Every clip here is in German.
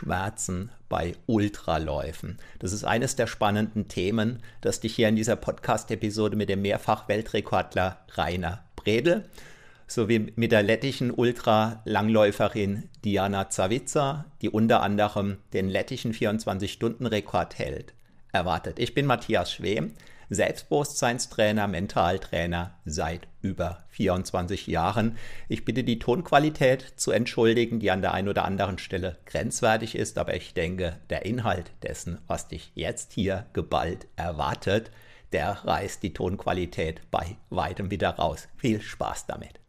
Schmerzen bei Ultraläufen. Das ist eines der spannenden Themen, das dich hier in dieser Podcast-Episode mit dem Mehrfach-Weltrekordler Rainer Bredel sowie mit der lettischen Ultralangläuferin Diana Zawica, die unter anderem den lettischen 24-Stunden-Rekord hält, erwartet. Ich bin Matthias Schwem, Selbstbewusstseinstrainer, Mentaltrainer seit über 24 Jahren. Ich bitte die Tonqualität zu entschuldigen, die an der einen oder anderen Stelle grenzwertig ist, aber ich denke, der Inhalt dessen, was dich jetzt hier geballt erwartet, der reißt die Tonqualität bei weitem wieder raus. Viel Spaß damit.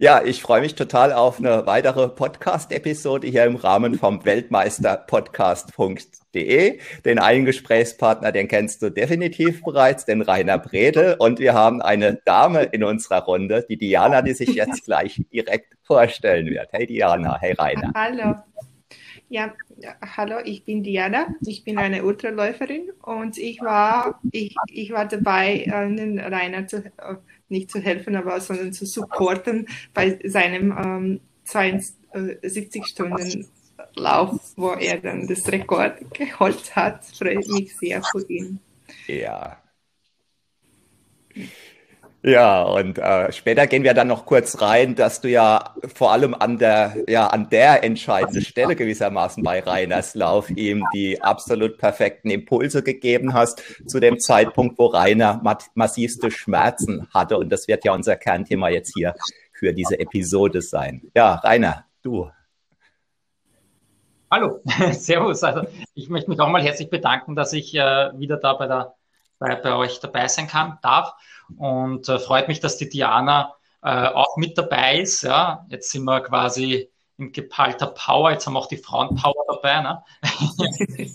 Ja, ich freue mich total auf eine weitere Podcast-Episode hier im Rahmen vom Weltmeisterpodcast.de. Den einen Gesprächspartner, den kennst du definitiv bereits, den Rainer Bredel. Und wir haben eine Dame in unserer Runde, die Diana, die sich jetzt gleich direkt vorstellen wird. Hey Diana, hey Rainer. Hallo. Ja, hallo, ich bin Diana. Ich bin eine Ultraläuferin und ich war, ich, ich war dabei, einen Rainer zu nicht zu helfen, aber sondern zu supporten bei seinem ähm, 72 Stunden Lauf, wo er dann das Rekord geholt hat. Freut mich sehr für ihn. Ja. Ja, und äh, später gehen wir dann noch kurz rein, dass du ja vor allem an der, ja, an der entscheidenden Stelle gewissermaßen bei Rainers Lauf ihm die absolut perfekten Impulse gegeben hast, zu dem Zeitpunkt, wo Rainer massivste Schmerzen hatte. Und das wird ja unser Kernthema jetzt hier für diese Episode sein. Ja, Rainer, du. Hallo, Servus. Also ich möchte mich auch mal herzlich bedanken, dass ich äh, wieder da bei, der, bei, bei euch dabei sein kann, darf. Und äh, freut mich, dass die Diana äh, auch mit dabei ist. Ja, jetzt sind wir quasi in geballter Power. Jetzt haben wir auch die Frauenpower dabei. Ne?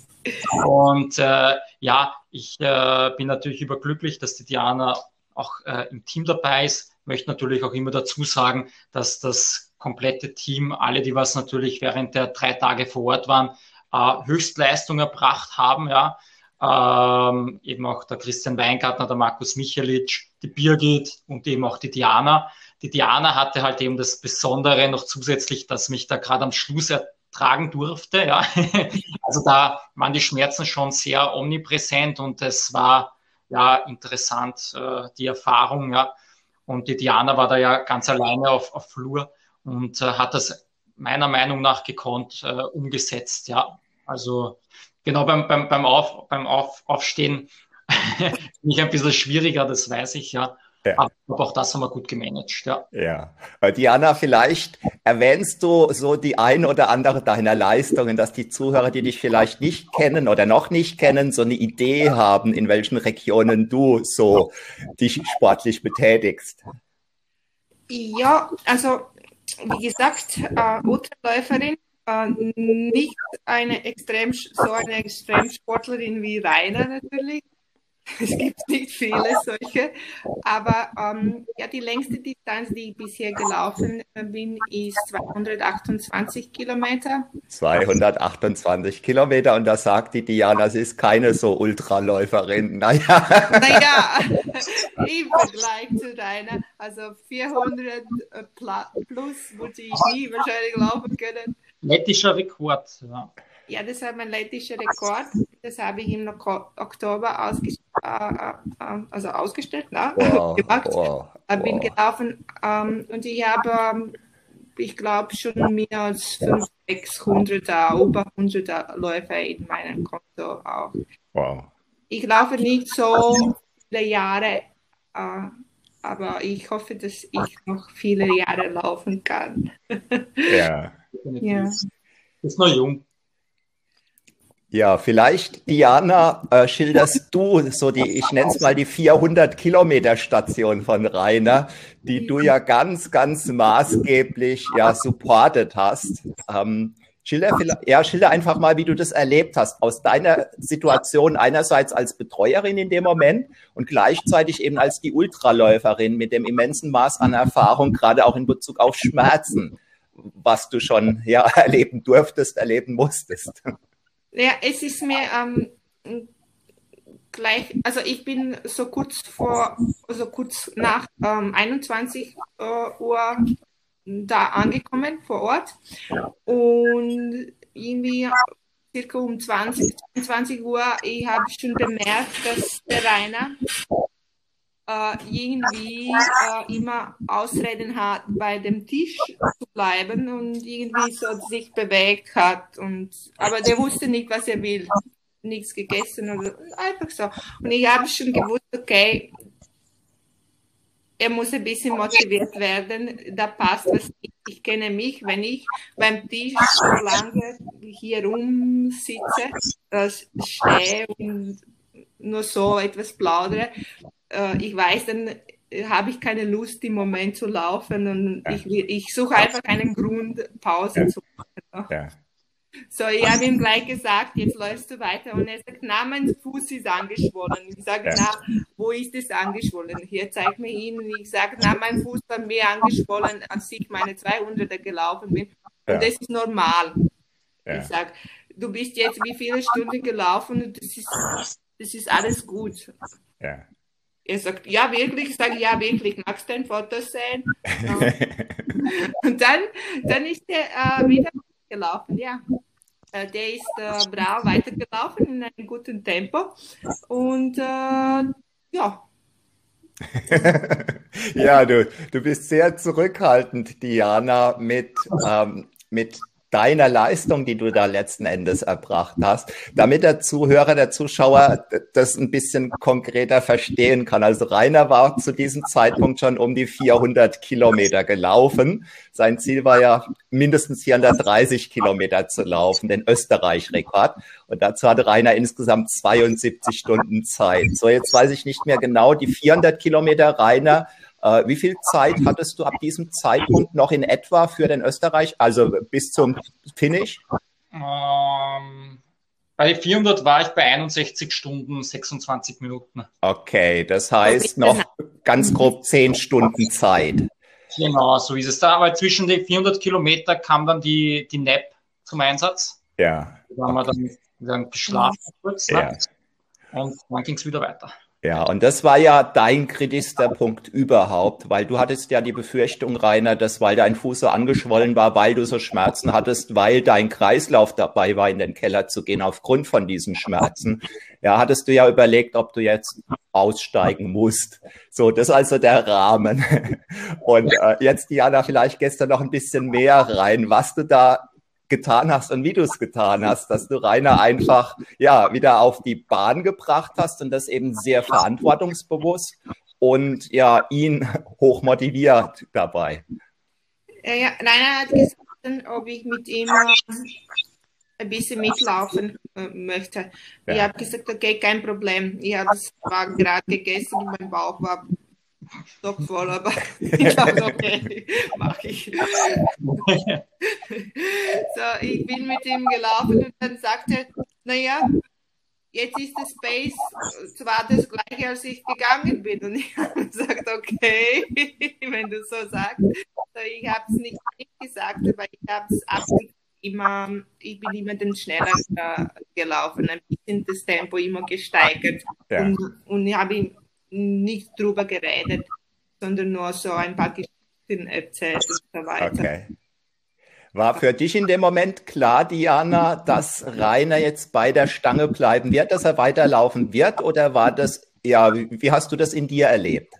und äh, ja, ich äh, bin natürlich überglücklich, dass die Diana auch äh, im Team dabei ist. Möchte natürlich auch immer dazu sagen, dass das komplette Team, alle, die was natürlich während der drei Tage vor Ort waren, äh, Höchstleistung erbracht haben. Ja, ähm, eben auch der Christian Weingartner, der Markus Michelic, die Birgit und eben auch die Diana. Die Diana hatte halt eben das Besondere noch zusätzlich, dass mich da gerade am Schluss ertragen durfte. Ja. Also da waren die Schmerzen schon sehr omnipräsent und es war ja interessant, äh, die Erfahrung. Ja. Und die Diana war da ja ganz alleine auf, auf Flur und äh, hat das meiner Meinung nach gekonnt äh, umgesetzt. Ja. Also genau beim, beim, beim, Auf, beim Auf, Aufstehen ich ein bisschen schwieriger, das weiß ich ja. ja. Aber auch das haben wir gut gemanagt, ja. Ja. Diana, vielleicht erwähnst du so die ein oder andere deiner Leistungen, dass die Zuhörer, die dich vielleicht nicht kennen oder noch nicht kennen, so eine Idee haben, in welchen Regionen du so dich sportlich betätigst. Ja, also wie gesagt, äh, Ultraläuferin äh, nicht eine extrem, so eine Extremsportlerin wie Rainer natürlich. Es gibt nicht viele solche, aber ähm, ja, die längste Distanz, die ich bisher gelaufen bin, ist 228 Kilometer. 228 Kilometer und da sagt die Diana, sie ist keine so Ultraläuferin. Naja. Naja, im Vergleich zu deiner, also 400 äh, plus würde ich nie wahrscheinlich laufen können. Lettischer Rekord. Ja. ja, das war mein lettischer Rekord. Das habe ich im Oktober äh, äh, also ausgestellt, ne? wow, gemacht. Wow, wow. Bin gelaufen ähm, und ich habe, ähm, ich glaube, schon mehr als 500, 600, über 100 Läufer in meinem Konto auch. Wow. Ich laufe nicht so viele Jahre, äh, aber ich hoffe, dass ich noch viele Jahre laufen kann. ja. Ja. Ist noch jung. Ja, vielleicht, Diana, äh, schilderst du so die, ich nenne es mal die 400 Kilometer Station von Rainer, die du ja ganz, ganz maßgeblich ja supportet hast. Ähm, schilder, ja, schilder einfach mal, wie du das erlebt hast, aus deiner Situation einerseits als Betreuerin in dem Moment und gleichzeitig eben als die Ultraläuferin mit dem immensen Maß an Erfahrung, gerade auch in Bezug auf Schmerzen was du schon ja, erleben durftest, erleben musstest. Ja, es ist mir ähm, gleich, also ich bin so kurz vor, also kurz nach ähm, 21 äh, Uhr da angekommen vor Ort. Und irgendwie circa um 20, 20 Uhr, ich habe schon bemerkt, dass der Rainer äh, irgendwie äh, immer Ausreden hat, bei dem Tisch zu bleiben und irgendwie so sich bewegt hat. Und, aber der wusste nicht, was er will. Nichts gegessen oder einfach so. Und ich habe schon gewusst, okay, er muss ein bisschen motiviert werden. Da passt was. Ich, ich kenne mich, wenn ich beim Tisch so lange hier rumsitze, äh, stehe und nur so etwas plaudere, äh, ich weiß, dann habe ich keine Lust im Moment zu laufen und ja. ich, ich suche einfach einen Grund, Pause ja. zu machen. Ja. So, ich habe ihm gleich gesagt, jetzt läufst du weiter. Und er sagt, na, mein Fuß ist angeschwollen. Ich sage, na, wo ist es angeschwollen? Hier zeigt mir ihn. Und ich sage, na, mein Fuß war mehr angeschwollen, als ich meine 200er gelaufen bin. Und das ist normal. Ich sage, du bist jetzt wie viele Stunden gelaufen und das ist, das ist alles gut. Ja. Er sagt, ja, wirklich. Ich sage, ja, wirklich. Magst du ein Foto sehen? und dann, dann ist er äh, wieder gelaufen, ja. Äh, der ist äh, brav weitergelaufen in einem guten Tempo. Und äh, ja. ja, du, du bist sehr zurückhaltend, Diana, mit, ähm, mit deiner Leistung, die du da letzten Endes erbracht hast, damit der Zuhörer, der Zuschauer das ein bisschen konkreter verstehen kann. Also Rainer war zu diesem Zeitpunkt schon um die 400 Kilometer gelaufen. Sein Ziel war ja mindestens 430 Kilometer zu laufen, den Österreich-Rekord. Und dazu hatte Rainer insgesamt 72 Stunden Zeit. So, jetzt weiß ich nicht mehr genau, die 400 Kilometer Rainer äh, wie viel Zeit hattest du ab diesem Zeitpunkt noch in etwa für den Österreich, also bis zum Finish? Ähm, bei 400 war ich bei 61 Stunden 26 Minuten. Okay, das heißt noch ganz grob 10 Stunden Zeit. Genau, so ist es da. Aber zwischen den 400 Kilometer kam dann die, die NAP zum Einsatz. Ja. Da haben okay. wir dann, dann geschlafen kurz. Ja. Und dann ging es wieder weiter. Ja, und das war ja dein kritischster Punkt überhaupt, weil du hattest ja die Befürchtung, Rainer, dass weil dein Fuß so angeschwollen war, weil du so Schmerzen hattest, weil dein Kreislauf dabei war, in den Keller zu gehen aufgrund von diesen Schmerzen. Ja, hattest du ja überlegt, ob du jetzt aussteigen musst. So, das ist also der Rahmen. Und äh, jetzt, Diana, vielleicht gestern noch ein bisschen mehr rein, was du da getan hast und wie du es getan hast, dass du Rainer einfach ja wieder auf die Bahn gebracht hast und das eben sehr verantwortungsbewusst und ja ihn hoch motiviert dabei. Ja, Rainer hat gesagt, ob ich mit ihm äh, ein bisschen mitlaufen äh, möchte. Ja. Ich habe gesagt, okay, kein Problem. Ich habe es gerade gegessen und mein Bauch war stockvoll, aber ich dachte, okay, mache ich. so, ich bin mit ihm gelaufen und dann sagte er, naja, jetzt ist das Space zwar das gleiche, als ich gegangen bin. Und ich habe gesagt, okay, wenn du so sagst. So, ich habe es nicht, nicht, gesagt, aber ich habe es immer, ich bin immer den schneller gelaufen, ein bisschen das Tempo immer gesteigert. Ja. Und, und ich habe ihm nicht drüber geredet, sondern nur so ein paar Geschichten erzählt und so weiter. Okay. War für dich in dem Moment klar, Diana, dass Rainer jetzt bei der Stange bleiben wird, dass er weiterlaufen wird? Oder war das, ja, wie hast du das in dir erlebt?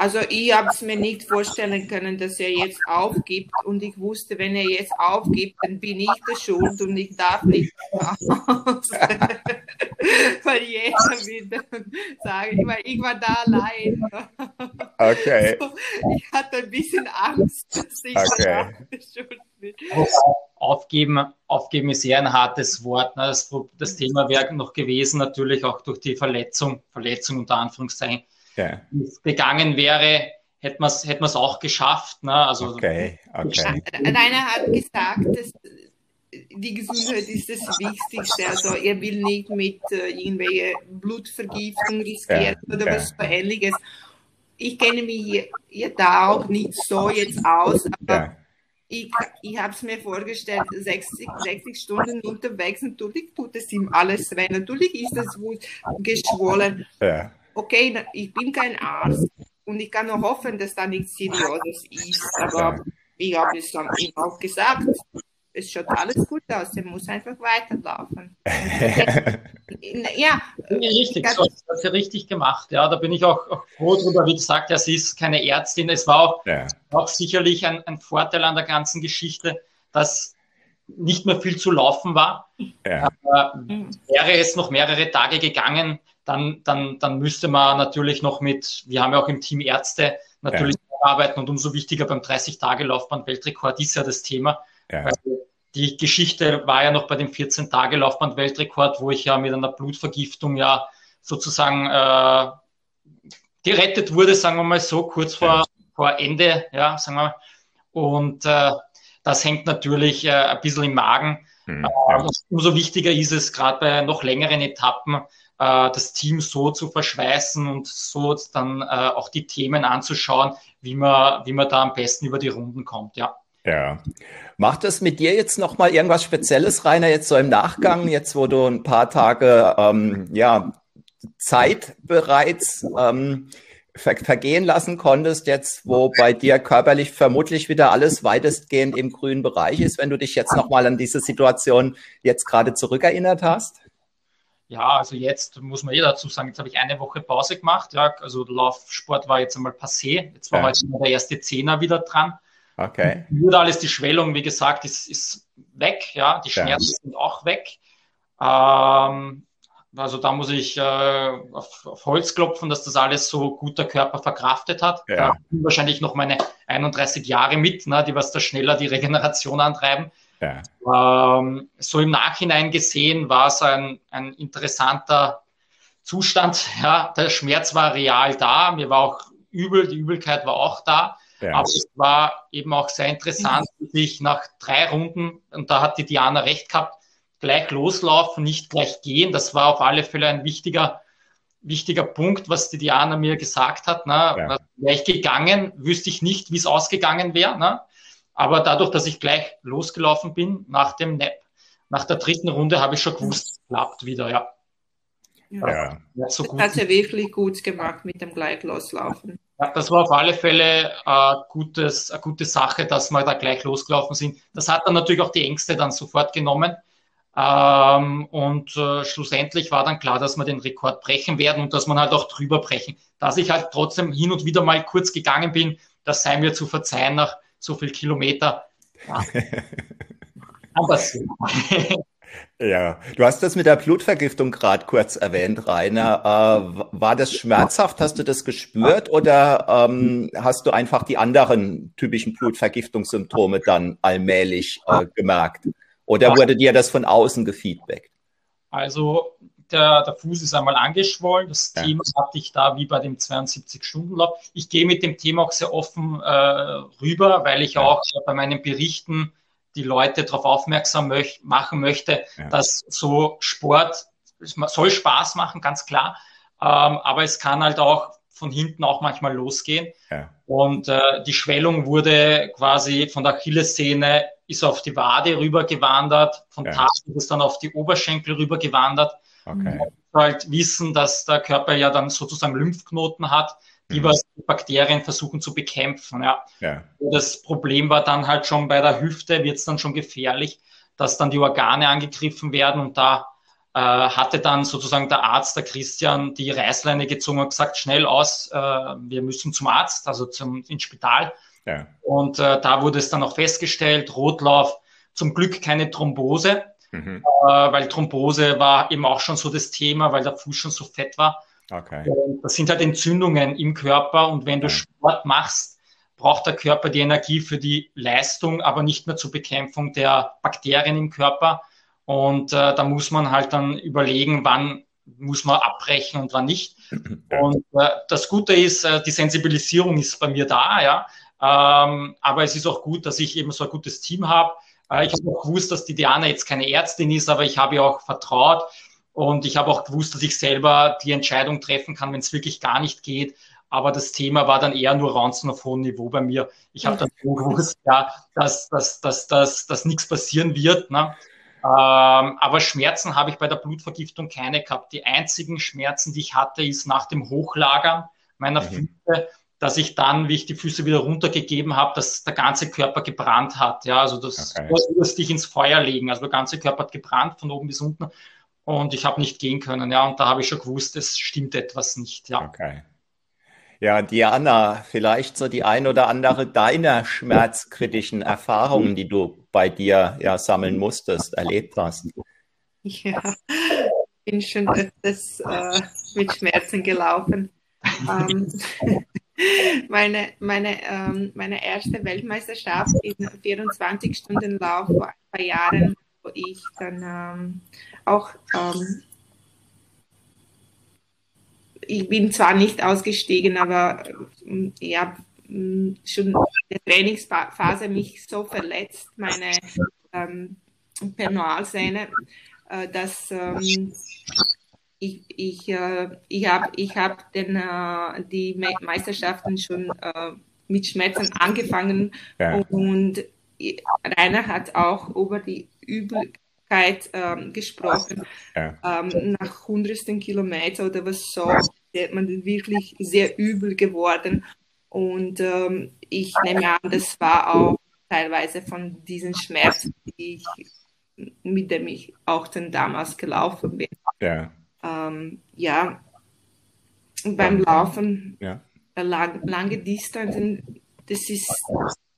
Also ich habe es mir nicht vorstellen können, dass er jetzt aufgibt und ich wusste, wenn er jetzt aufgibt, dann bin ich der Schuld und ich darf nicht raus. weil jeder wieder sagen, weil ich war da allein. Okay. So, ich hatte ein bisschen Angst, dass ich okay. der Schuld bin. Aufgeben, aufgeben ist eher ein hartes Wort. Ne? Das, das Thema wäre noch gewesen, natürlich auch durch die Verletzung, Verletzung unter Anführungszeichen ja. begangen wäre, hätte man es hätte auch geschafft. Ne? Also, okay, okay. Rainer hat gesagt, dass die Gesundheit ist das Wichtigste. Also er will nicht mit äh, irgendwelche Blutvergiftung riskieren ja, oder ja. was so ähnliches. Ich kenne mich hier, hier, da auch nicht so jetzt aus, aber ja. ich, ich habe es mir vorgestellt, 60, 60 Stunden unterwegs, natürlich tut es ihm alles weh. Natürlich ist das Wut geschwollen. Ja okay, ich bin kein Arzt und ich kann nur hoffen, dass da nichts Seriöses ist. Aber ich habe es dann ihm auch gesagt. es schaut alles gut aus, er muss einfach weiterlaufen. ja, richtig, so hat sie richtig gemacht. Ja, da bin ich auch, auch froh drüber. Wie gesagt, ja, sie ist keine Ärztin. Es war auch, ja. auch sicherlich ein, ein, Vorteil an der ganzen Geschichte, dass nicht mehr viel zu laufen war. Ja. Wäre es noch mehrere Tage gegangen, dann, dann, dann müsste man natürlich noch mit, wir haben ja auch im Team Ärzte, natürlich ja. arbeiten und umso wichtiger beim 30-Tage-Laufbahn-Weltrekord ist ja das Thema. Ja. Also die Geschichte war ja noch bei dem 14-Tage-Laufbahn-Weltrekord, wo ich ja mit einer Blutvergiftung ja sozusagen äh, gerettet wurde, sagen wir mal so, kurz vor, vor Ende, ja, sagen wir mal. Und äh, das hängt natürlich äh, ein bisschen im Magen. Mhm, ja. Umso wichtiger ist es, gerade bei noch längeren Etappen, äh, das Team so zu verschweißen und so dann äh, auch die Themen anzuschauen, wie man, wie man da am besten über die Runden kommt, ja. Ja. Macht es mit dir jetzt nochmal irgendwas Spezielles, Rainer, jetzt so im Nachgang, jetzt wo du ein paar Tage ähm, ja, Zeit bereits ähm, ver vergehen lassen konntest, jetzt wo bei dir körperlich vermutlich wieder alles weitestgehend im grünen Bereich ist, wenn du dich jetzt nochmal an diese Situation jetzt gerade zurückerinnert hast? Ja, also jetzt muss man eh dazu sagen, jetzt habe ich eine Woche Pause gemacht. Ja, also Laufsport war jetzt einmal passé. Jetzt war ja. heute der erste Zehner wieder dran. Okay. Würde alles die Schwellung, wie gesagt, ist, ist weg. Ja, die Schmerzen ja. sind auch weg. Ähm, also da muss ich äh, auf, auf, Holz klopfen, dass das alles so gut der Körper verkraftet hat. Ja. Da wahrscheinlich noch meine 31 Jahre mit, ne, die was da schneller die Regeneration antreiben. Ja. Ähm, so im Nachhinein gesehen war es ein, ein interessanter Zustand. Ja, der Schmerz war real da, mir war auch übel, die Übelkeit war auch da. Ja. Aber es war eben auch sehr interessant, sich nach drei Runden, und da hat die Diana recht gehabt, gleich loslaufen, nicht gleich gehen. Das war auf alle Fälle ein wichtiger, wichtiger Punkt, was die Diana mir gesagt hat. Ne? Ja. Wäre ich gegangen, wüsste ich nicht, wie es ausgegangen wäre. Ne? Aber dadurch, dass ich gleich losgelaufen bin nach dem Nap, nach der dritten Runde, habe ich schon gewusst, es klappt wieder, ja. Ja. ja. So das hat sie wirklich gut gemacht mit dem gleich loslaufen. Ja, das war auf alle Fälle äh, gutes, eine gute Sache, dass wir da gleich losgelaufen sind. Das hat dann natürlich auch die Ängste dann sofort genommen. Ähm, und äh, schlussendlich war dann klar, dass wir den Rekord brechen werden und dass man halt auch drüber brechen. Dass ich halt trotzdem hin und wieder mal kurz gegangen bin, das sei mir zu verzeihen nach so viel Kilometer. Ja. Aber Ja, du hast das mit der Blutvergiftung gerade kurz erwähnt, Rainer. Äh, war das schmerzhaft? Hast du das gespürt oder ähm, hast du einfach die anderen typischen Blutvergiftungssymptome dann allmählich äh, gemerkt? Oder wurde dir das von außen gefeedbackt? Also der, der Fuß ist einmal angeschwollen. Das ja. Thema hatte ich da wie bei dem 72-Stunden-Lauf. Ich gehe mit dem Thema auch sehr offen äh, rüber, weil ich ja. auch bei meinen Berichten die Leute darauf aufmerksam möch machen möchte, ja. dass so Sport soll Spaß machen, ganz klar. Ähm, aber es kann halt auch von hinten auch manchmal losgehen. Ja. Und äh, die Schwellung wurde quasi von der Achillessehne ist auf die Wade rübergewandert, von ja. Tasten ist dann auf die Oberschenkel rübergewandert. Okay. Und halt wissen, dass der Körper ja dann sozusagen Lymphknoten hat, die mhm. was die Bakterien versuchen zu bekämpfen. Ja. ja. Das Problem war dann halt schon bei der Hüfte, wird es dann schon gefährlich, dass dann die Organe angegriffen werden und da äh, hatte dann sozusagen der Arzt, der Christian, die Reißleine gezogen und gesagt, schnell aus, äh, wir müssen zum Arzt, also zum, ins Spital. Ja. Und äh, da wurde es dann auch festgestellt, Rotlauf, zum Glück keine Thrombose, mhm. äh, weil Thrombose war eben auch schon so das Thema, weil der Fuß schon so fett war. Okay. Das sind halt Entzündungen im Körper und wenn du Sport machst, braucht der Körper die Energie für die Leistung, aber nicht mehr zur Bekämpfung der Bakterien im Körper. Und äh, da muss man halt dann überlegen, wann muss man abbrechen und wann nicht. Und äh, das Gute ist, äh, die Sensibilisierung ist bei mir da, ja. Ähm, aber es ist auch gut, dass ich eben so ein gutes Team habe. Äh, ich habe auch gewusst, dass die Diana jetzt keine Ärztin ist, aber ich habe ihr auch vertraut. Und ich habe auch gewusst, dass ich selber die Entscheidung treffen kann, wenn es wirklich gar nicht geht. Aber das Thema war dann eher nur Ranzen auf hohem Niveau bei mir. Ich habe dann gewusst, ja, dass, dass, dass, dass, dass nichts passieren wird. Ne? Ähm, aber Schmerzen habe ich bei der Blutvergiftung keine gehabt. Die einzigen Schmerzen, die ich hatte, ist nach dem Hochlagern meiner mhm. Füße dass ich dann, wie ich die Füße wieder runtergegeben habe, dass der ganze Körper gebrannt hat. Ja, also das okay. muss dich ins Feuer legen. Also der ganze Körper hat gebrannt von oben bis unten und ich habe nicht gehen können. Ja, und da habe ich schon gewusst, es stimmt etwas nicht. Ja. Okay. Ja, Diana, vielleicht so die ein oder andere deiner schmerzkritischen Erfahrungen, die du bei dir ja sammeln musstest, erlebt hast. Ja, ich bin schon öfters äh, mit Schmerzen gelaufen. ähm, meine, meine, ähm, meine erste Weltmeisterschaft in 24-Stunden-Lauf vor ein paar Jahren, wo ich dann ähm, auch ähm, ich bin zwar nicht ausgestiegen, aber ähm, ja, mm, schon in der Trainingsphase mich so verletzt, meine ähm, Penalsehne, äh, dass ähm, ich, ich, äh, ich habe ich hab den, äh, die Meisterschaften schon äh, mit Schmerzen angefangen ja. und Rainer hat auch über die Ähm, gesprochen. Ja. Ähm, nach hundertsten Kilometer oder was so, man wirklich sehr übel geworden. Und ähm, ich nehme an, das war auch teilweise von diesen Schmerzen, die ich, mit dem ich auch dann damals gelaufen bin. Ja ähm, ja, beim Laufen, ja. lang, lange Distanzen, das ist,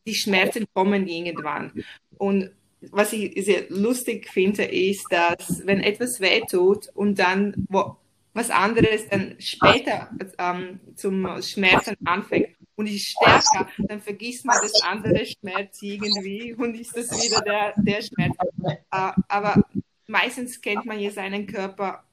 die Schmerzen kommen irgendwann. Und was ich sehr lustig finde, ist, dass wenn etwas wehtut und dann wo, was anderes dann später ähm, zum Schmerzen anfängt und ist stärker, dann vergisst man das andere Schmerz irgendwie und ist das wieder der, der Schmerz. Äh, aber meistens kennt man ja seinen Körper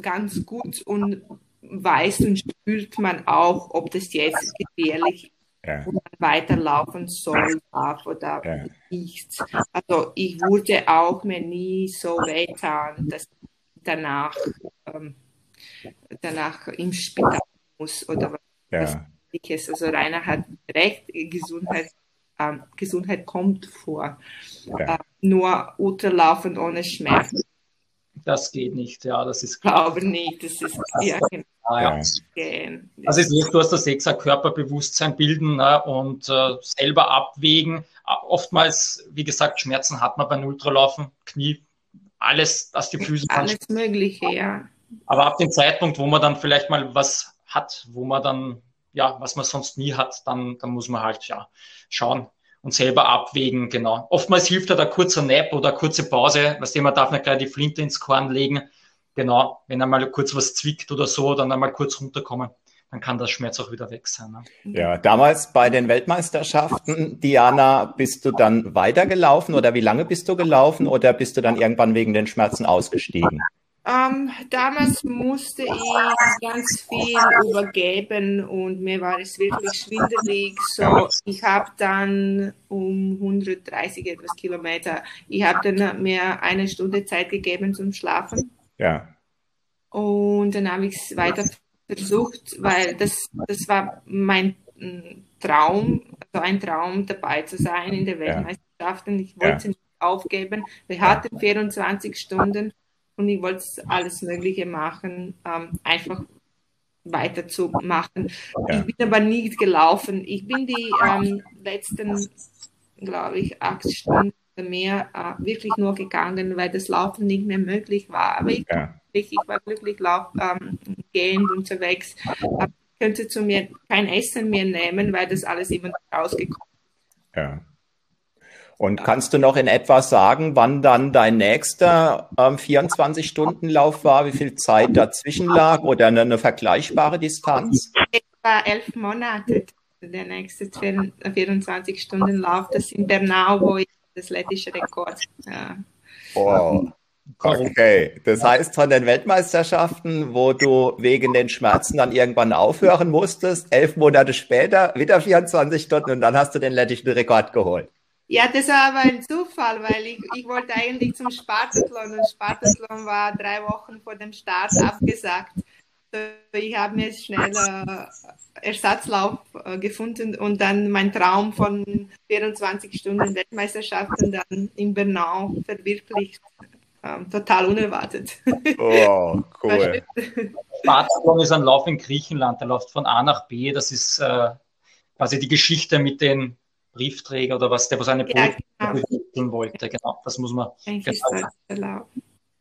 ganz gut und weiß und spürt man auch, ob das jetzt gefährlich ja. und man weiterlaufen soll, darf oder ja. nicht. Also ich wurde auch mir nie so wehtan, dass ich danach, ähm, danach im Spital muss oder was, ähnliches. Also Rainer hat recht, Gesundheit, ähm, Gesundheit kommt vor. Äh, nur Ultralaufen ohne Schmerz das geht nicht, ja, das ist klar. Ich glaube nicht, das ist ja, genau. ja. Also ist nicht, du hast das Sechser Körperbewusstsein bilden ne, und äh, selber abwägen. Oftmals, wie gesagt, Schmerzen hat man beim Ultralaufen, Knie, alles, dass die Füße. Alles Mögliche, ja. Aber ab dem Zeitpunkt, wo man dann vielleicht mal was hat, wo man dann, ja, was man sonst nie hat, dann, dann muss man halt ja schauen, und selber abwägen, genau. Oftmals hilft ja der kurze Nap oder kurze Pause, was man darf nicht gleich die Flinte ins Korn legen. Genau, wenn einmal kurz was zwickt oder so, dann einmal kurz runterkommen dann kann das Schmerz auch wieder weg sein. Ne? Ja, damals bei den Weltmeisterschaften, Diana, bist du dann weitergelaufen oder wie lange bist du gelaufen oder bist du dann irgendwann wegen den Schmerzen ausgestiegen? Ähm, damals musste ich ganz viel übergeben und mir war es wirklich schwindelig. So, ich habe dann um 130 etwas Kilometer, ich habe dann mir eine Stunde Zeit gegeben zum Schlafen. Ja. Und dann habe ich es weiter versucht, weil das, das war mein mm, Traum, also ein Traum dabei zu sein in der Weltmeisterschaft und ich wollte ja. nicht aufgeben. Wir hatten 24 Stunden und ich wollte alles Mögliche machen, ähm, einfach weiterzumachen. Ja. Ich bin aber nicht gelaufen. Ich bin die ähm, letzten, glaube ich, acht Stunden oder mehr äh, wirklich nur gegangen, weil das Laufen nicht mehr möglich war. Aber ich, ja. ich, ich war glücklich lauf, ähm, gehend unterwegs. Aber ich könnte zu mir kein Essen mehr nehmen, weil das alles immer rausgekommen ist. Ja. Und kannst du noch in etwa sagen, wann dann dein nächster ähm, 24-Stunden-Lauf war, wie viel Zeit dazwischen lag oder eine, eine vergleichbare Distanz? Etwa elf Monate. Der nächste 24-Stunden-Lauf, das ist in Bernau, wo ich das lettische Rekord. Ja. Wow. Okay, das heißt von den Weltmeisterschaften, wo du wegen den Schmerzen dann irgendwann aufhören musstest, elf Monate später wieder 24 Stunden und dann hast du den lettischen Rekord geholt. Ja, das war aber ein Zufall, weil ich, ich wollte eigentlich zum Spartathlon und Spartathlon war drei Wochen vor dem Start abgesagt. Ich habe mir schnell äh, Ersatzlauf äh, gefunden und dann mein Traum von 24 Stunden Weltmeisterschaften dann in Bernau verwirklicht. Ähm, total unerwartet. Oh, cool. Spartathlon ist ein Lauf in Griechenland, der läuft von A nach B. Das ist äh, quasi die Geschichte mit den Briefträger oder was, der was eine ja, genau. wollte. Genau, das muss man. Genau.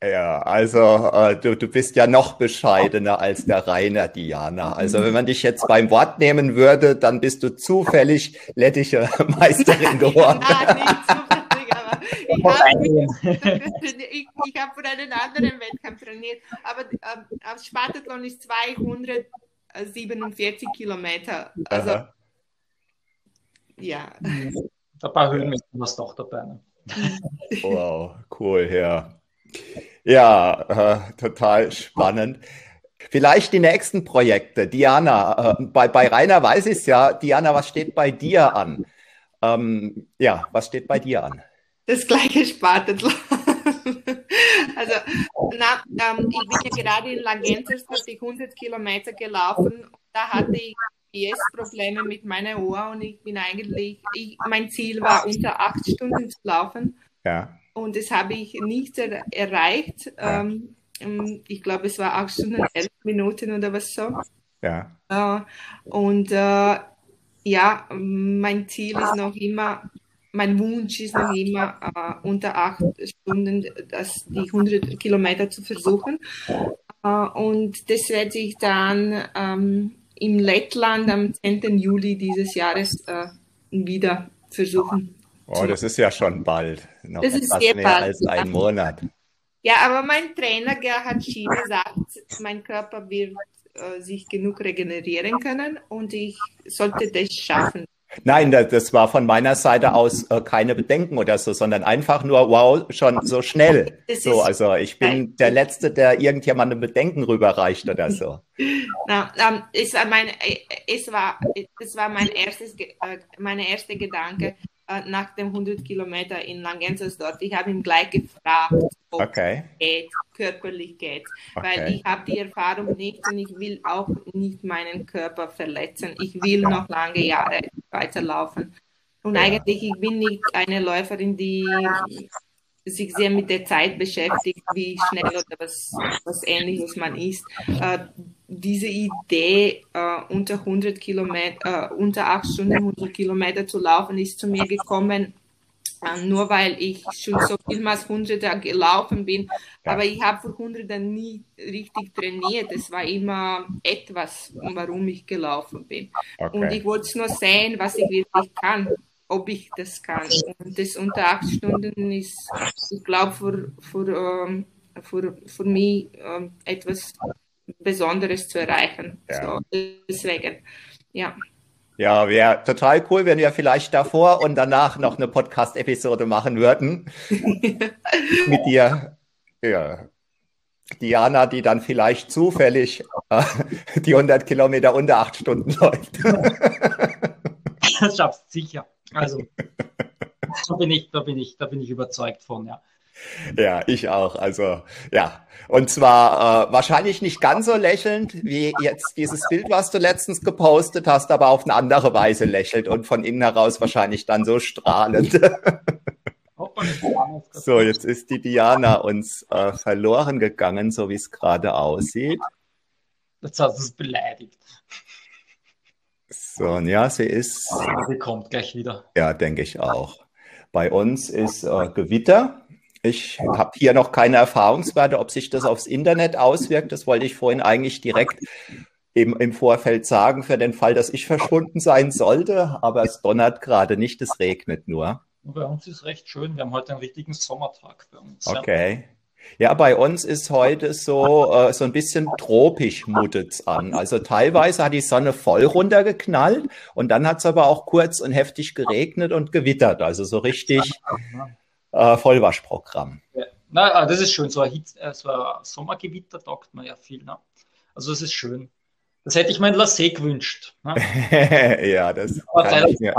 Ja, also äh, du, du bist ja noch bescheidener als der Rainer Diana. Also wenn man dich jetzt beim Wort nehmen würde, dann bist du zufällig lettische Meisterin geworden. Nein, nicht zufällig, aber ich habe ich, ich hab von einem anderen Wettkampf trainiert. Aber ähm, auf Spartathlon ist 247 Kilometer. Also Aha. Ja. Ein paar Höhenmeter was doch dabei. Ne? Wow, cool, ja. Ja, äh, total spannend. Vielleicht die nächsten Projekte. Diana, äh, bei, bei Rainer weiß ich es ja. Diana, was steht bei dir an? Ähm, ja, was steht bei dir an? Das gleiche Spartathlon. also, na, ähm, ich bin ja gerade in Langenses, ich 100 Kilometer gelaufen. Da hatte ich GPS-Probleme mit meiner Uhr und ich bin eigentlich, ich, mein Ziel war unter acht Stunden zu laufen. Ja. Und das habe ich nicht er, erreicht. Ja. Ähm, ähm, ich glaube, es war acht Stunden, elf Minuten oder was so. Ja. Äh, und äh, ja, mein Ziel ist noch immer, mein Wunsch ist noch immer, äh, unter acht Stunden das, die 100 Kilometer zu versuchen. Äh, und das werde ich dann ähm, im Lettland am 10. Juli dieses Jahres äh, wieder versuchen. Oh, das ist ja schon bald. Noch das ist sehr mehr bald, als ein Monat. Ja, aber mein Trainer Gerhard Schiene sagt, mein Körper wird äh, sich genug regenerieren können und ich sollte das schaffen. Nein, das war von meiner Seite aus äh, keine Bedenken oder so, sondern einfach nur, wow, schon so schnell. so, also ich bin der Letzte, der irgendjemandem Bedenken rüberreicht oder so. Na, ähm, es war mein, äh, es war, es war mein erstes, äh, meine erste Gedanke äh, nach dem 100 Kilometer in Langenses dort. Ich habe ihn gleich gefragt, ob okay. es geht, körperlich geht, okay. weil ich habe die Erfahrung nicht und ich will auch nicht meinen Körper verletzen. Ich will noch lange Jahre weiterlaufen. Und ja. eigentlich, ich bin nicht eine Läuferin, die sich sehr mit der Zeit beschäftigt, wie schnell oder was, was ähnliches man ist. Äh, diese Idee, äh, unter 100 Kilometer, äh, unter 8 Stunden 100 Kilometer zu laufen, ist zu mir gekommen, äh, nur weil ich schon so vielmals 100er gelaufen bin. Aber ich habe für 100er nie richtig trainiert. Es war immer etwas, warum ich gelaufen bin. Okay. Und ich wollte nur sehen, was ich wirklich kann ob ich das kann. Und das unter acht Stunden ist, ich glaube, für, für, ähm, für, für mich ähm, etwas Besonderes zu erreichen. Ja. So, deswegen, ja. Ja, wäre total cool, wenn wir vielleicht davor und danach noch eine Podcast-Episode machen würden. Mit dir. Ja. Diana, die dann vielleicht zufällig äh, die 100 Kilometer unter acht Stunden läuft. das schaffst du sicher. Also, da bin ich, da bin ich, da bin ich überzeugt von, ja. Ja, ich auch. Also ja, und zwar äh, wahrscheinlich nicht ganz so lächelnd wie jetzt dieses Bild, was du letztens gepostet hast, aber auf eine andere Weise lächelt und von innen heraus wahrscheinlich dann so strahlend. so, jetzt ist die Diana uns äh, verloren gegangen, so wie es gerade aussieht. Jetzt hast du es beleidigt. So, und ja, sie ist. Sie kommt gleich wieder. Ja, denke ich auch. Bei uns ist äh, Gewitter. Ich habe hier noch keine Erfahrungswerte, ob sich das aufs Internet auswirkt. Das wollte ich vorhin eigentlich direkt im, im Vorfeld sagen, für den Fall, dass ich verschwunden sein sollte. Aber es donnert gerade nicht, es regnet nur. Bei uns ist recht schön. Wir haben heute einen richtigen Sommertag bei uns. Okay. Ja. Ja, bei uns ist heute so, äh, so ein bisschen tropisch mutet's an. Also teilweise hat die Sonne voll runtergeknallt und dann hat's aber auch kurz und heftig geregnet und gewittert. Also so richtig äh, Vollwaschprogramm. Ja. Na, ah, das ist schön. So ein, Hitz, äh, so ein Sommergewitter taugt man ja viel. Ne? Also das ist schön. Das hätte ich mir in Lassee gewünscht. Ne? ja, das kann ich mir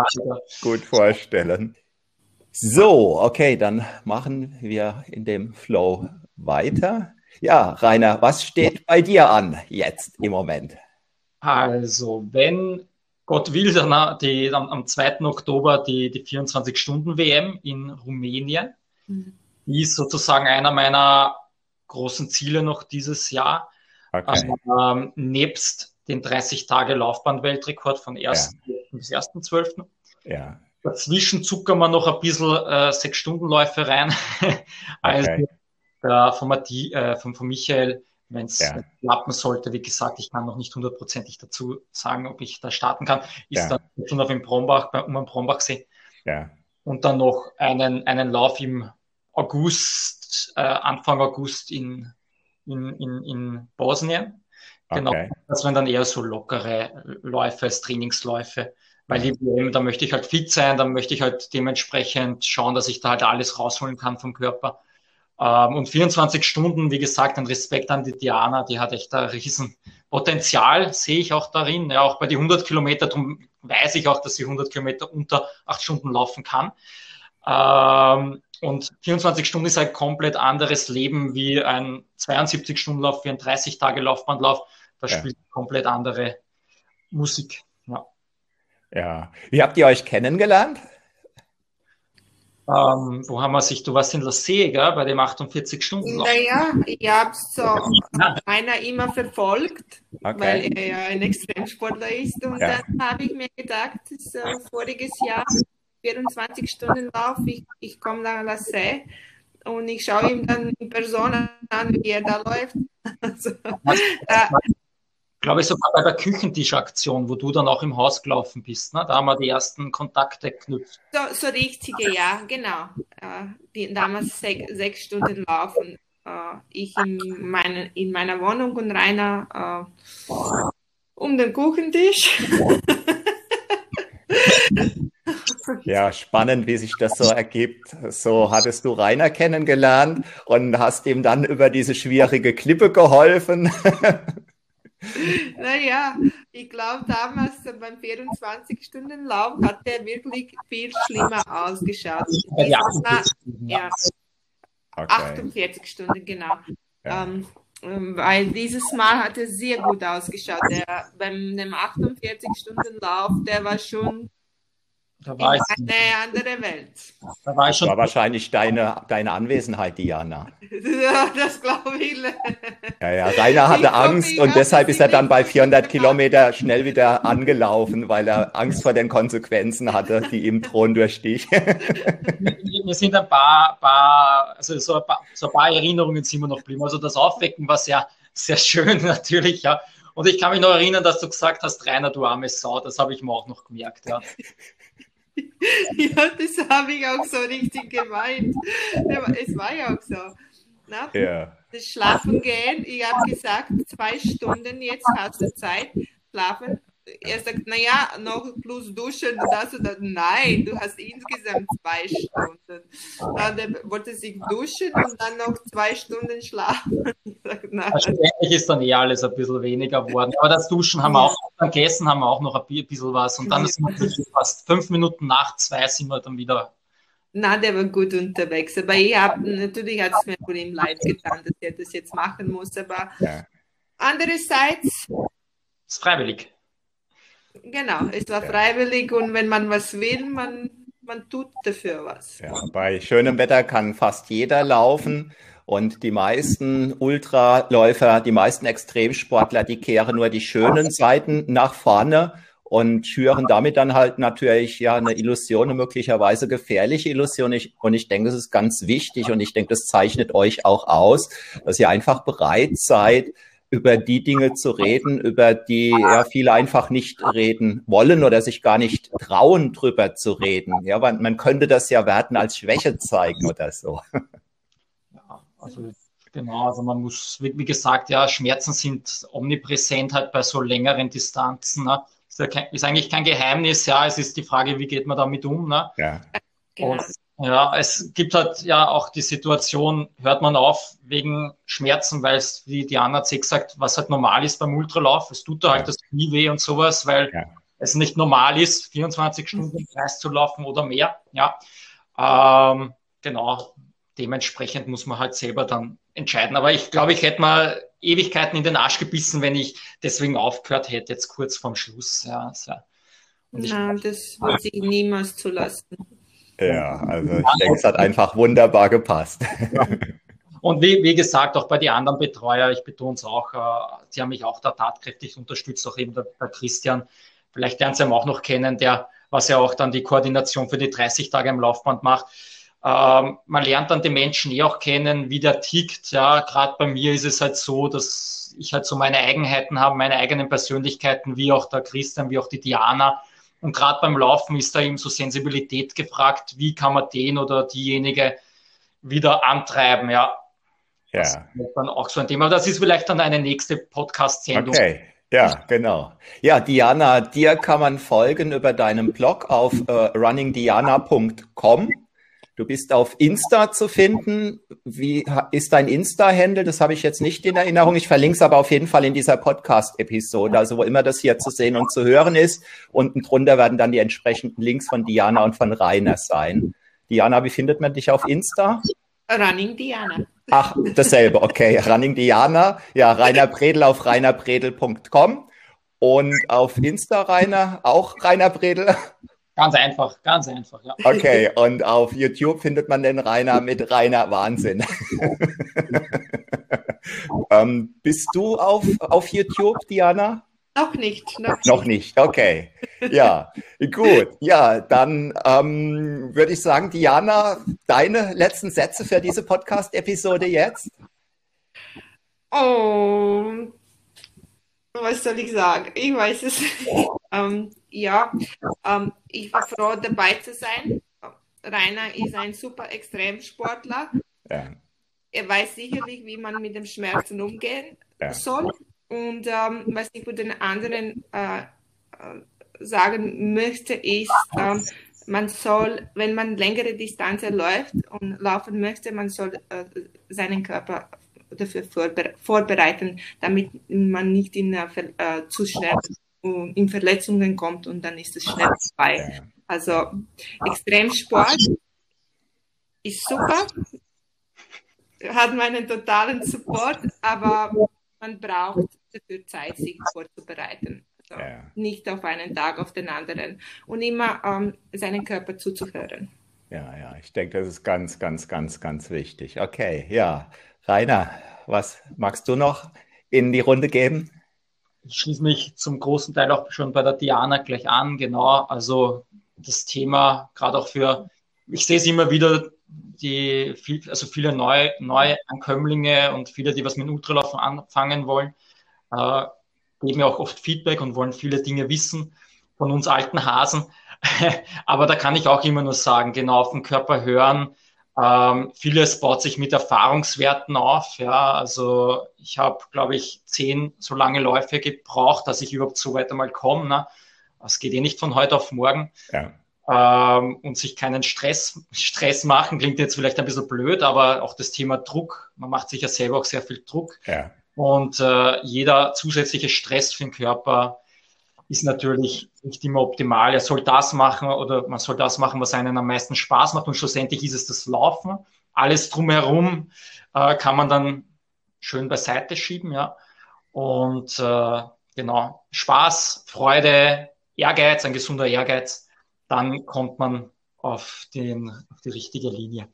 gut vorstellen. So, okay, dann machen wir in dem Flow weiter. Ja, Rainer, was steht bei dir an jetzt im Moment? Also, wenn Gott will, dann die, am, am 2. Oktober die, die 24-Stunden-WM in Rumänien. Mhm. Die ist sozusagen einer meiner großen Ziele noch dieses Jahr. Okay. Also, ähm, nebst den 30-Tage-Laufbahn-Weltrekord von 1. Ja. bis 1.12. Ja. Dazwischen zuckern wir noch ein bisschen äh, Sechs-Stunden-Läufe rein. also okay. äh, von, Matti, äh, von, von Michael, wenn es ja. klappen sollte, wie gesagt, ich kann noch nicht hundertprozentig dazu sagen, ob ich da starten kann, ist ja. dann schon auf dem Brombach, bei, um den Brombachsee. Ja. Und dann noch einen, einen Lauf im August, äh, Anfang August in, in, in, in Bosnien. Genau. Okay. Das waren dann eher so lockere Läufe als Trainingsläufe. Weil WM, da möchte ich halt fit sein, da möchte ich halt dementsprechend schauen, dass ich da halt alles rausholen kann vom Körper. Ähm, und 24 Stunden, wie gesagt, ein Respekt an die Diana, die hat echt ein riesen Potenzial, sehe ich auch darin. Ja, auch bei die 100 Kilometer, darum weiß ich auch, dass sie 100 Kilometer unter 8 Stunden laufen kann. Ähm, und 24 Stunden ist ein komplett anderes Leben wie ein 72-Stunden-Lauf, wie ein 30-Tage-Laufbandlauf. Da ja. spielt komplett andere Musik. Ja. ja. Wie habt ihr euch kennengelernt? Ähm, wo haben wir sich, du warst in La gell, bei dem 48 Stunden. Naja, ich habe so einer immer verfolgt, okay. weil er ja ein Extremsportler ist. Und ja. dann habe ich mir gedacht, das, äh, voriges Jahr 24 Stunden Lauf, ich, ich komme nach La und ich schaue ihm dann in Person an, wie er da läuft. Also, äh, glaube ich, sogar bei der Küchentischaktion, wo du dann auch im Haus gelaufen bist. Ne? Da haben wir die ersten Kontakte geknüpft. So, so richtige, ja, genau. Äh, die, damals sech, sechs Stunden laufen. Äh, ich in, meine, in meiner Wohnung und Rainer äh, um den Kuchentisch. Ja, spannend, wie sich das so ergibt. So hattest du Rainer kennengelernt und hast ihm dann über diese schwierige Klippe geholfen. Naja, ich glaube, damals beim 24-Stunden-Lauf hat der wirklich viel schlimmer ausgeschaut. Ja, ja. Okay. 48 Stunden, genau. Ja. Ähm, ähm, weil dieses Mal hat er sehr gut ausgeschaut. Der, beim dem 48-Stunden-Lauf, der war schon da war ich, eine andere Welt. Da war, ich schon war wahrscheinlich deine, deine Anwesenheit, Diana. Ja, das glaube ich. Ja, ja, Rainer hatte ich Angst und deshalb ist er dann bei 400 Kilometer schnell wieder angelaufen, weil er Angst vor den Konsequenzen hatte, die ihm drohen durch dich. Mir sind ein paar, paar, also so ein paar, so ein paar Erinnerungen sind mir noch geblieben. Also das Aufwecken war sehr, sehr schön natürlich, ja. Und ich kann mich noch erinnern, dass du gesagt hast, Rainer, du arme Sau, das habe ich mir auch noch gemerkt, ja. Ja, das habe ich auch so richtig gemeint. Es war ja auch so. Na? Ja. Das Schlafen gehen, ich habe gesagt, zwei Stunden jetzt hast du Zeit, schlafen er sagt, naja, noch plus duschen das und das. Nein, du hast insgesamt zwei Stunden. Dann er wollte sich duschen und dann noch zwei Stunden schlafen. Sag, Wahrscheinlich ist dann eh alles ein bisschen weniger geworden. Aber das Duschen haben wir auch, beim Gessen haben wir auch noch ein bisschen was. Und dann ist es fast fünf Minuten nach zwei sind wir dann wieder na, der war gut unterwegs. Aber ich habe natürlich hat es mir von ihm leid getan, dass er das jetzt machen muss. Aber ja. andererseits. Es ist freiwillig. Genau, es war freiwillig und wenn man was will, man, man tut dafür was. Ja, bei schönem Wetter kann fast jeder laufen. Und die meisten Ultraläufer, die meisten Extremsportler, die kehren nur die schönen Seiten nach vorne und schüren damit dann halt natürlich ja eine Illusion, eine möglicherweise gefährliche Illusion. Ich, und ich denke, das ist ganz wichtig und ich denke, das zeichnet euch auch aus, dass ihr einfach bereit seid, über die Dinge zu reden, über die ja viele einfach nicht reden wollen oder sich gar nicht trauen, drüber zu reden. Ja, man, man könnte das ja werten als Schwäche zeigen oder so. Ja, also genau, also man muss, wie, wie gesagt, ja, Schmerzen sind omnipräsent halt bei so längeren Distanzen. Ne? Ist, ja kein, ist eigentlich kein Geheimnis, ja, es ist die Frage, wie geht man damit um. Ne? Ja. Und ja, es gibt halt ja auch die Situation, hört man auf wegen Schmerzen, weil es, wie Diana hat gesagt, was halt normal ist beim Ultralauf, es tut da halt das Knie weh und sowas, weil ja. es nicht normal ist, 24 Stunden im Kreis zu laufen oder mehr. Ja, ähm, genau. Dementsprechend muss man halt selber dann entscheiden. Aber ich glaube, ich hätte mal Ewigkeiten in den Arsch gebissen, wenn ich deswegen aufgehört hätte, jetzt kurz vorm Schluss. Ja, ja. Nein, das wird sich niemals zulassen. Ja, also ich denke, es hat einfach wunderbar gepasst. Ja. Und wie, wie, gesagt, auch bei den anderen Betreuer, ich betone es auch, äh, sie haben mich auch da tatkräftig unterstützt, auch eben der, der Christian, vielleicht lernt ihr ihn auch noch kennen, der, was ja auch dann die Koordination für die 30 Tage im Laufband macht. Ähm, man lernt dann den Menschen eh auch kennen, wie der tickt. Ja, gerade bei mir ist es halt so, dass ich halt so meine Eigenheiten habe, meine eigenen Persönlichkeiten, wie auch der Christian, wie auch die Diana. Und gerade beim Laufen ist da eben so Sensibilität gefragt, wie kann man den oder diejenige wieder antreiben, ja. Ja. Das ist dann auch so ein Thema. Aber das ist vielleicht dann eine nächste Podcast-Sendung. Okay. Ja, genau. Ja, Diana, dir kann man folgen über deinen Blog auf äh, runningdiana.com. Du bist auf Insta zu finden. Wie ist dein Insta-Handle? Das habe ich jetzt nicht in Erinnerung. Ich verlinke es aber auf jeden Fall in dieser Podcast-Episode, also wo immer das hier zu sehen und zu hören ist. Unten drunter werden dann die entsprechenden Links von Diana und von Rainer sein. Diana, wie findet man dich auf Insta? Running Diana. Ach, dasselbe, okay. Running Diana. Ja, Rainer Bredel auf rainerbredel.com und auf Insta Rainer auch Rainer Bredel. Ganz einfach, ganz einfach, ja. Okay, und auf YouTube findet man den Rainer mit Rainer Wahnsinn. ähm, bist du auf, auf YouTube, Diana? Noch nicht. Noch, noch nicht. okay. Ja, gut. Ja, dann ähm, würde ich sagen, Diana, deine letzten Sätze für diese Podcast-Episode jetzt? Oh, was soll ich sagen? Ich weiß es nicht. Ähm, ja, ähm, ich war froh, dabei zu sein. Rainer ist ein super Extremsportler. Ja. Er weiß sicherlich, wie man mit dem Schmerzen umgehen ja. soll. Und ähm, was ich für den anderen äh, äh, sagen möchte, ist, ähm, man soll, wenn man längere Distanzen läuft und laufen möchte, man soll äh, seinen Körper dafür vorbe vorbereiten, damit man nicht in, äh, zu schnell in Verletzungen kommt und dann ist es schnell vorbei. Also Extremsport ist super, hat meinen totalen Support, aber man braucht dafür Zeit, sich vorzubereiten. Also ja. Nicht auf einen Tag, auf den anderen. Und immer ähm, seinen Körper zuzuhören. Ja, ja, ich denke, das ist ganz, ganz, ganz, ganz wichtig. Okay, ja. Rainer, was magst du noch in die Runde geben? Ich schließe mich zum großen Teil auch schon bei der Diana gleich an. Genau, also das Thema, gerade auch für, ich sehe es immer wieder, die, also viele neue, neue Ankömmlinge und viele, die was mit Ultralaufen anfangen wollen, äh, geben ja auch oft Feedback und wollen viele Dinge wissen von uns alten Hasen. Aber da kann ich auch immer nur sagen, genau auf den Körper hören. Ähm, vieles baut sich mit Erfahrungswerten auf. Ja, also ich habe, glaube ich, zehn so lange Läufe gebraucht, dass ich überhaupt so weit einmal komme. Ne? Das geht eh nicht von heute auf morgen. Ja. Ähm, und sich keinen Stress, Stress machen, klingt jetzt vielleicht ein bisschen blöd, aber auch das Thema Druck, man macht sich ja selber auch sehr viel Druck. Ja. Und äh, jeder zusätzliche Stress für den Körper ist natürlich nicht immer optimal. Er soll das machen oder man soll das machen, was einen am meisten Spaß macht. Und schlussendlich ist es das Laufen. Alles drumherum äh, kann man dann schön beiseite schieben, ja. Und äh, genau, Spaß, Freude, Ehrgeiz, ein gesunder Ehrgeiz, dann kommt man auf, den, auf die richtige Linie.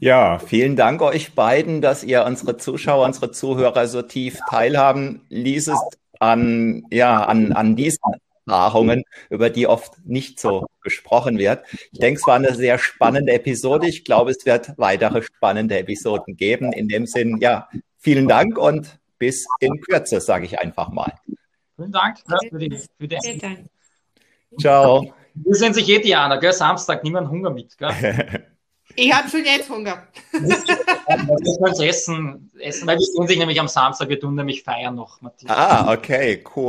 Ja, vielen Dank euch beiden, dass ihr unsere Zuschauer, unsere Zuhörer so tief teilhaben ließest an, ja, an, an diesen Erfahrungen, über die oft nicht so gesprochen wird. Ich denke, es war eine sehr spannende Episode. Ich glaube, es wird weitere spannende Episoden geben. In dem Sinn, ja, vielen Dank und bis in Kürze, sage ich einfach mal. Vielen Dank für die, für die Ciao. Wir sind sich eh Diana, gell? Samstag, niemand Hunger mit, gell? Ich habe schon jetzt Hunger. Das müssen essen, essen, weil wir sehen sich nämlich am Samstag, wir tun nämlich feiern noch, Matthias. Ah, okay, cool.